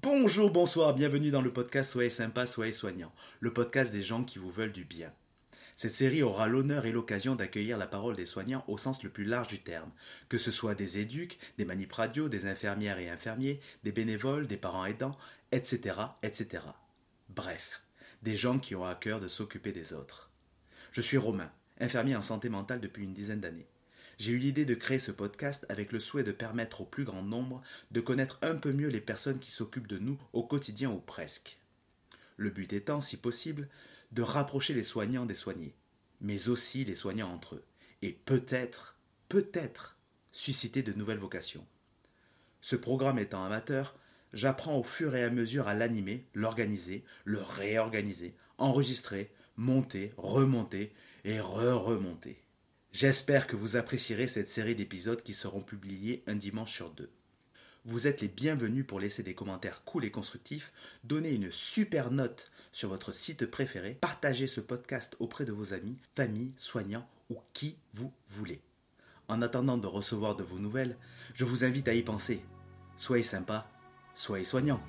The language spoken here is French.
Bonjour, bonsoir, bienvenue dans le podcast Soyez sympa, soyez soignant, le podcast des gens qui vous veulent du bien. Cette série aura l'honneur et l'occasion d'accueillir la parole des soignants au sens le plus large du terme, que ce soit des éduques, des manip radio, des infirmières et infirmiers, des bénévoles, des parents aidants, etc., etc. Bref, des gens qui ont à cœur de s'occuper des autres. Je suis Romain, infirmier en santé mentale depuis une dizaine d'années. J'ai eu l'idée de créer ce podcast avec le souhait de permettre au plus grand nombre de connaître un peu mieux les personnes qui s'occupent de nous au quotidien ou presque. Le but étant, si possible, de rapprocher les soignants des soignés, mais aussi les soignants entre eux, et peut-être, peut-être, susciter de nouvelles vocations. Ce programme étant amateur, j'apprends au fur et à mesure à l'animer, l'organiser, le réorganiser, enregistrer, monter, remonter et re-remonter. J'espère que vous apprécierez cette série d'épisodes qui seront publiés un dimanche sur deux. Vous êtes les bienvenus pour laisser des commentaires cool et constructifs, donner une super note sur votre site préféré, partager ce podcast auprès de vos amis, familles, soignants ou qui vous voulez. En attendant de recevoir de vos nouvelles, je vous invite à y penser. Soyez sympa, soyez soignant.